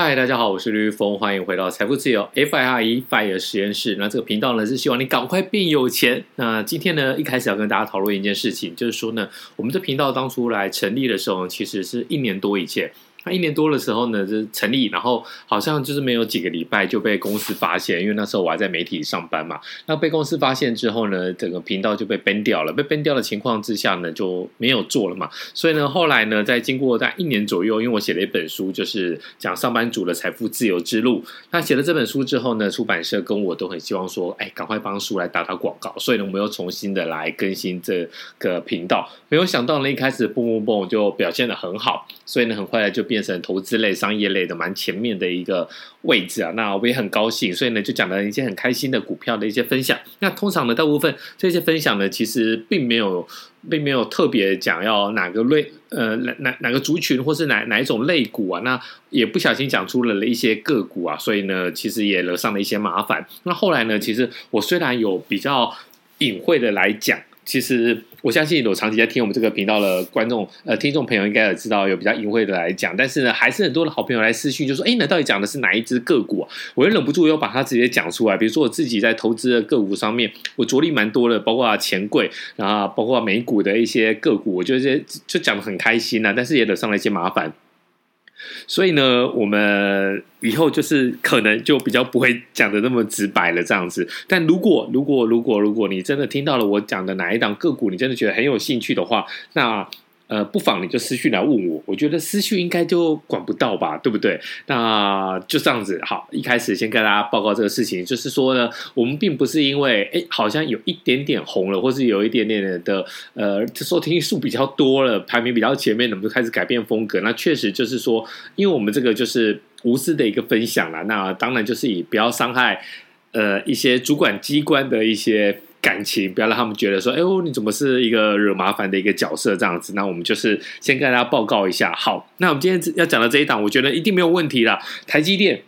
嗨，大家好，我是吕玉峰，欢迎回到财富自由 FIRE FIRE 实验室。那这个频道呢，是希望你赶快变有钱。那今天呢，一开始要跟大家讨论一件事情，就是说呢，我们这频道当初来成立的时候，其实是一年多以前。那一年多的时候呢，就成立，然后好像就是没有几个礼拜就被公司发现，因为那时候我还在媒体上班嘛。那被公司发现之后呢，整个频道就被 ban 掉了。被 ban 掉的情况之下呢，就没有做了嘛。所以呢，后来呢，在经过在一年左右，因为我写了一本书，就是讲上班族的财富自由之路。那写了这本书之后呢，出版社跟我都很希望说，哎，赶快帮书来打打广告。所以呢，我们又重新的来更新这个频道。没有想到呢，一开始蹦蹦蹦就表现的很好，所以呢，很快就变变成投资类。商业类的蛮前面的一个位置啊，那我也很高兴，所以呢就讲了一些很开心的股票的一些分享。那通常呢，大部分这些分享呢，其实并没有，并没有特别讲要哪个类，呃，哪哪哪个族群或是哪哪一种类股啊，那也不小心讲出了了一些个股啊，所以呢，其实也惹上了一些麻烦。那后来呢，其实我虽然有比较隐晦的来讲。其实我相信有长期在听我们这个频道的观众呃听众朋友应该也知道有比较隐晦的来讲，但是呢还是很多的好朋友来私讯就说，哎，那到底讲的是哪一只个股？我也忍不住又把它直接讲出来。比如说我自己在投资的个股上面，我着力蛮多的，包括钱柜，然后包括美股的一些个股，我觉得这就讲得很开心啊，但是也惹上了一些麻烦。所以呢，我们以后就是可能就比较不会讲的那么直白了，这样子。但如果如果如果如果你真的听到了我讲的哪一档个股，你真的觉得很有兴趣的话，那。呃，不妨你就私讯来问我，我觉得私讯应该就管不到吧，对不对？那就这样子，好，一开始先跟大家报告这个事情，就是说呢，我们并不是因为哎，好像有一点点红了，或是有一点点的呃收听数比较多了，排名比较前面，我们就开始改变风格。那确实就是说，因为我们这个就是无私的一个分享啦，那当然就是以不要伤害呃一些主管机关的一些。感情，不要让他们觉得说，哎呦，你怎么是一个惹麻烦的一个角色这样子？那我们就是先跟大家报告一下。好，那我们今天要讲的这一档，我觉得一定没有问题啦。台积电，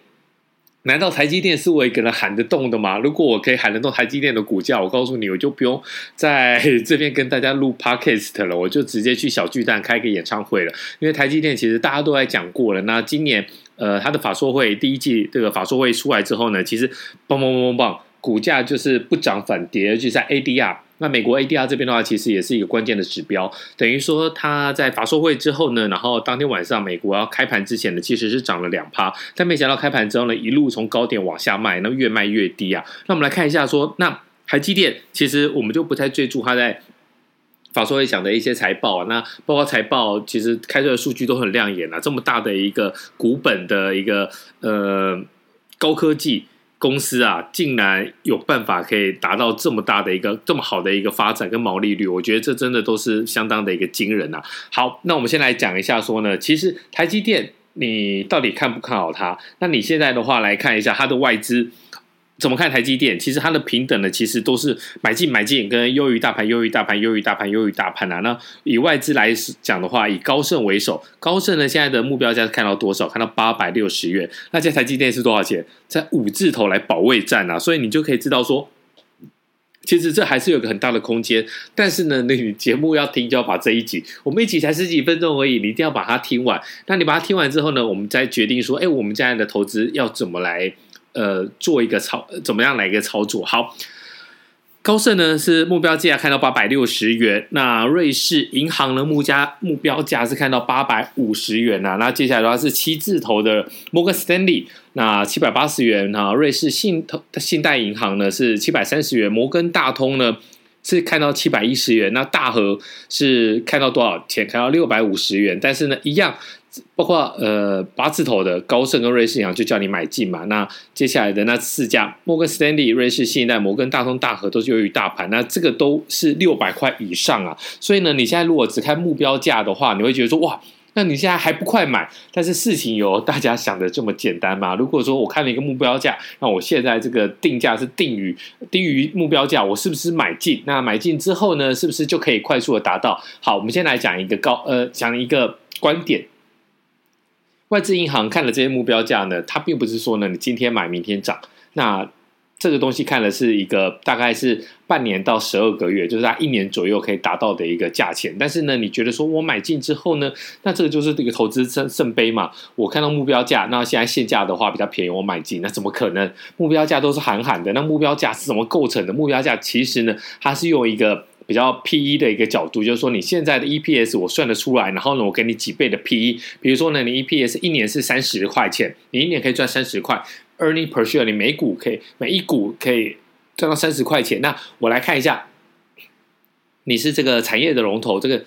难道台积电是我一个人喊得动的吗？如果我可以喊得动台积电的股价，我告诉你，我就不用在这边跟大家录 podcast 了，我就直接去小巨蛋开个演唱会了。因为台积电其实大家都在讲过了。那今年，呃，它的法说会第一季这个法说会出来之后呢，其实棒棒棒棒棒。股价就是不涨反跌，而且在 ADR，那美国 ADR 这边的话，其实也是一个关键的指标。等于说，它在法说会之后呢，然后当天晚上美国要开盘之前呢，其实是涨了两趴，但没想到开盘之后呢，一路从高点往下卖，那越卖越低啊。那我们来看一下说，那台积电，其实我们就不太追逐它在法说会讲的一些财报啊，那包括财报其实开出的数据都很亮眼啊，这么大的一个股本的一个呃高科技。公司啊，竟然有办法可以达到这么大的一个这么好的一个发展跟毛利率，我觉得这真的都是相当的一个惊人啊。好，那我们先来讲一下说呢，其实台积电你到底看不看好它？那你现在的话来看一下它的外资。怎么看台积电？其实它的平等呢，其实都是买进买进，跟优于大盘、优于大盘、优于大盘、优于大盘啊。那以外资来讲的话，以高盛为首，高盛呢现在的目标价是看到多少？看到八百六十元。那现在台积电是多少钱？在五字头来保卫战啊！所以你就可以知道说，其实这还是有个很大的空间。但是呢，那你节目要听，就要把这一集，我们一集才十几分钟而已，你一定要把它听完。那你把它听完之后呢，我们再决定说，哎，我们将来的投资要怎么来？呃，做一个操，怎么样来一个操作？好，高盛呢是目标价看到八百六十元，那瑞士银行的目价目标价是看到八百五十元啊。那接下来的话是七字头的摩根斯丹利，那七百八十元啊。瑞士信投信贷银行呢是七百三十元，摩根大通呢是看到七百一十元，那大和是看到多少钱？看到六百五十元，但是呢一样。包括呃八字头的高盛跟瑞士银行就叫你买进嘛，那接下来的那四家摩根斯丹利、瑞士信贷、摩根大通、大和都是优于大盘，那这个都是六百块以上啊。所以呢，你现在如果只看目标价的话，你会觉得说哇，那你现在还不快买？但是事情有大家想的这么简单吗？如果说我看了一个目标价，那我现在这个定价是定于低于目标价，我是不是买进？那买进之后呢，是不是就可以快速的达到？好，我们先来讲一个高呃，讲一个观点。外资银行看了这些目标价呢，它并不是说呢，你今天买明天涨。那这个东西看的是一个大概是半年到十二个月，就是它一年左右可以达到的一个价钱。但是呢，你觉得说我买进之后呢，那这个就是这个投资圣圣杯嘛？我看到目标价，那现在现价的话比较便宜，我买进，那怎么可能？目标价都是喊喊的，那目标价是怎么构成的？目标价其实呢，它是用一个比较 PE 的一个角度，就是说你现在的 EPS 我算得出来，然后呢，我给你几倍的 PE，比如说呢，你 EPS 一年是三十块钱，你一年可以赚三十块。Earning per share，你每股可以每一股可以赚到三十块钱。那我来看一下，你是这个产业的龙头，这个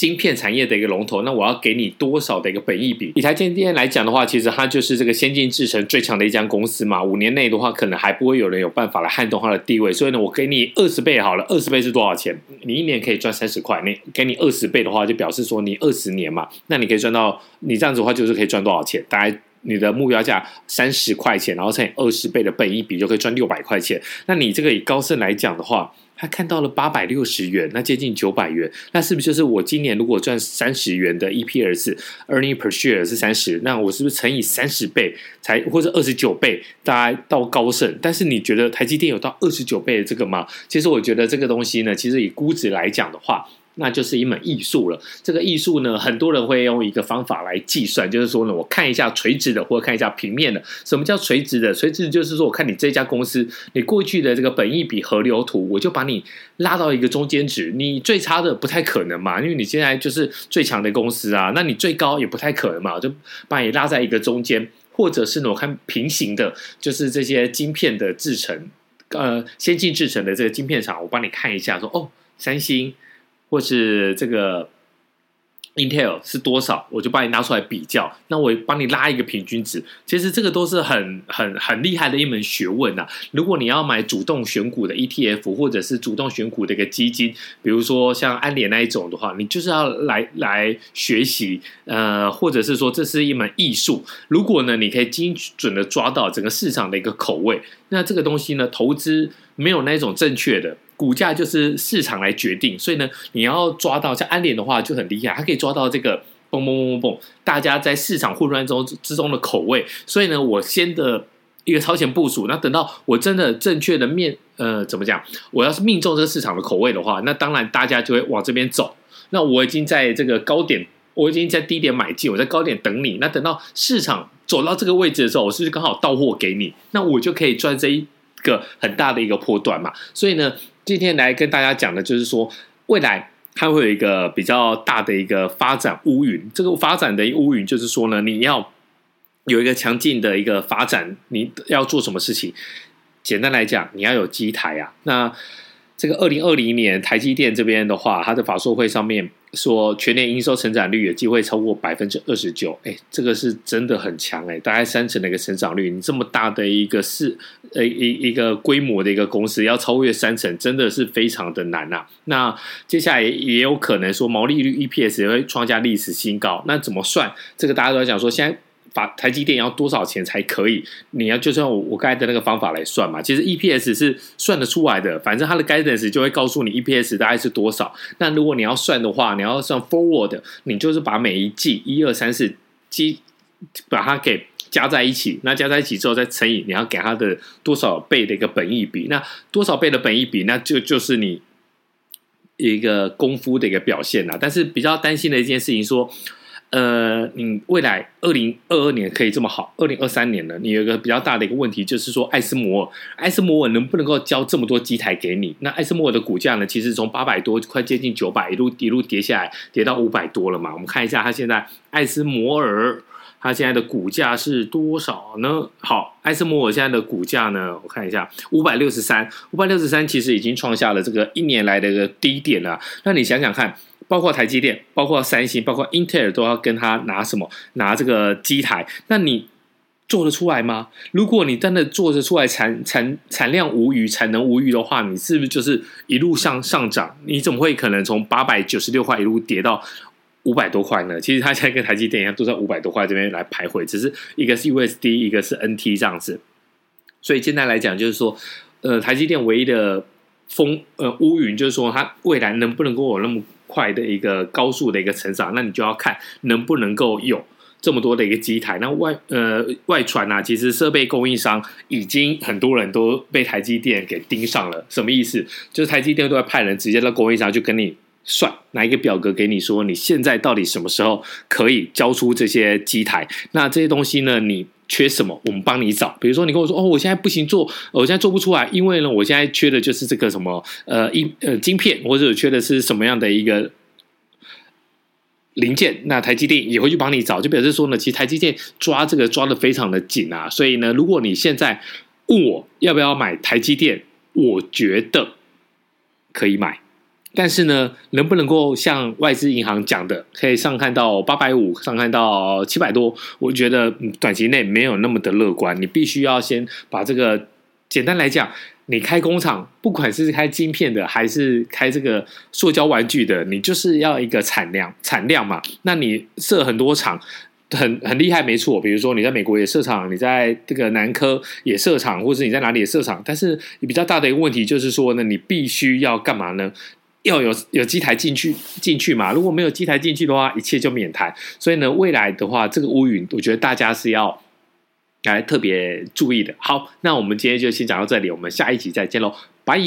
晶片产业的一个龙头，那我要给你多少的一个本益比？以台积电来讲的话，其实它就是这个先进制程最强的一家公司嘛。五年内的话，可能还不会有人有办法来撼动它的地位。所以呢，我给你二十倍好了，二十倍是多少钱？你一年可以赚三十块。你给你二十倍的话，就表示说你二十年嘛，那你可以赚到，你这样子的话就是可以赚多少钱？大概。你的目标价三十块钱，然后乘以二十倍的本一比，就可以赚六百块钱。那你这个以高盛来讲的话，他看到了八百六十元，那接近九百元，那是不是就是我今年如果赚三十元的 EPS，earning per share 是三十，那我是不是乘以三十倍才或者二十九倍，大概到高盛？但是你觉得台积电有到二十九倍的这个吗？其实我觉得这个东西呢，其实以估值来讲的话。那就是一门艺术了。这个艺术呢，很多人会用一个方法来计算，就是说呢，我看一下垂直的，或看一下平面的。什么叫垂直的？垂直就是说，我看你这家公司，你过去的这个本益比河流图，我就把你拉到一个中间值。你最差的不太可能嘛，因为你现在就是最强的公司啊。那你最高也不太可能嘛，就把你拉在一个中间，或者是呢，我看平行的，就是这些晶片的制成，呃，先进制成的这个晶片厂，我帮你看一下，说哦，三星。或是这个 Intel 是多少，我就帮你拿出来比较。那我帮你拉一个平均值，其实这个都是很很很厉害的一门学问呐。如果你要买主动选股的 ETF，或者是主动选股的一个基金，比如说像安联那一种的话，你就是要来来学习，呃，或者是说这是一门艺术。如果呢，你可以精准的抓到整个市场的一个口味，那这个东西呢，投资没有那种正确的。股价就是市场来决定，所以呢，你要抓到像安联的话就很厉害，它可以抓到这个嘣嘣嘣嘣嘣，大家在市场混乱中之中的口味。所以呢，我先的一个超前部署，那等到我真的正确的面呃怎么讲，我要是命中这个市场的口味的话，那当然大家就会往这边走。那我已经在这个高点，我已经在低点买进，我在高点等你。那等到市场走到这个位置的时候，我是不是刚好到货给你？那我就可以赚这一个很大的一个波段嘛。所以呢。今天来跟大家讲的就是说，未来它会有一个比较大的一个发展乌云。这个发展的乌云就是说呢，你要有一个强劲的一个发展，你要做什么事情？简单来讲，你要有机台啊。那这个二零二零年台积电这边的话，它的法说会上面。说全年营收成长率有机会超过百分之二十九，哎，这个是真的很强哎，大概三成的一个成长率，你这么大的一个是呃一一个规模的一个公司，要超越三成，真的是非常的难呐、那接下来也有可能说毛利率 EPS 也会创下历史新高，那怎么算？这个大家都在讲说现在。把台积电要多少钱才可以？你要就算我我刚才的那个方法来算嘛，其实 EPS 是算得出来的，反正它的 guidance 就会告诉你 EPS 大概是多少。那如果你要算的话，你要算 forward，你就是把每一季一二三四季把它给加在一起，那加在一起之后再乘以你要给它的多少倍的一个本益比，那多少倍的本益比，那就就是你一个功夫的一个表现啦。但是比较担心的一件事情说。呃，你未来二零二二年可以这么好，二零二三年呢？你有一个比较大的一个问题，就是说艾斯摩尔，艾斯摩尔能不能够交这么多机台给你？那艾斯摩尔的股价呢？其实从八百多，快接近九百，一路一路跌下来，跌到五百多了嘛。我们看一下它现在艾斯摩尔，它现在的股价是多少呢？好，艾斯摩尔现在的股价呢？我看一下，五百六十三，五百六十三其实已经创下了这个一年来的一个低点了。那你想想看。包括台积电，包括三星，包括英特尔都要跟他拿什么？拿这个机台？那你做得出来吗？如果你真的做得出来产，产产量无余，产能无余的话，你是不是就是一路向上涨？你怎么会可能从八百九十六块一路跌到五百多块呢？其实它现在跟台积电一样，都在五百多块这边来徘徊，只是一个是 USD，一个是 NT 这样子。所以现在来讲，就是说，呃，台积电唯一的风呃乌云，就是说它未来能不能够有那么快的一个高速的一个成长？那你就要看能不能够有这么多的一个机台。那外呃外传啊，其实设备供应商已经很多人都被台积电给盯上了。什么意思？就是台积电都在派人直接到供应商去跟你。算拿一个表格给你说，你现在到底什么时候可以交出这些机台？那这些东西呢？你缺什么？我们帮你找。比如说，你跟我说哦，我现在不行做，我现在做不出来，因为呢，我现在缺的就是这个什么呃一呃晶片，或者缺的是什么样的一个零件？那台积电也会去帮你找，就表示说呢，其实台积电抓这个抓的非常的紧啊。所以呢，如果你现在问我要不要买台积电，我觉得可以买。但是呢，能不能够像外资银行讲的，可以上看到八百五，上看到七百多？我觉得短期内没有那么的乐观。你必须要先把这个，简单来讲，你开工厂，不管是开晶片的，还是开这个塑胶玩具的，你就是要一个产量，产量嘛。那你设很多厂，很很厉害，没错。比如说你在美国也设厂，你在这个南科也设厂，或者你在哪里也设厂。但是比较大的一个问题就是说呢，你必须要干嘛呢？要有有机台进去进去嘛？如果没有机台进去的话，一切就免谈。所以呢，未来的话，这个乌云，我觉得大家是要来特别注意的。好，那我们今天就先讲到这里，我们下一集再见喽，拜。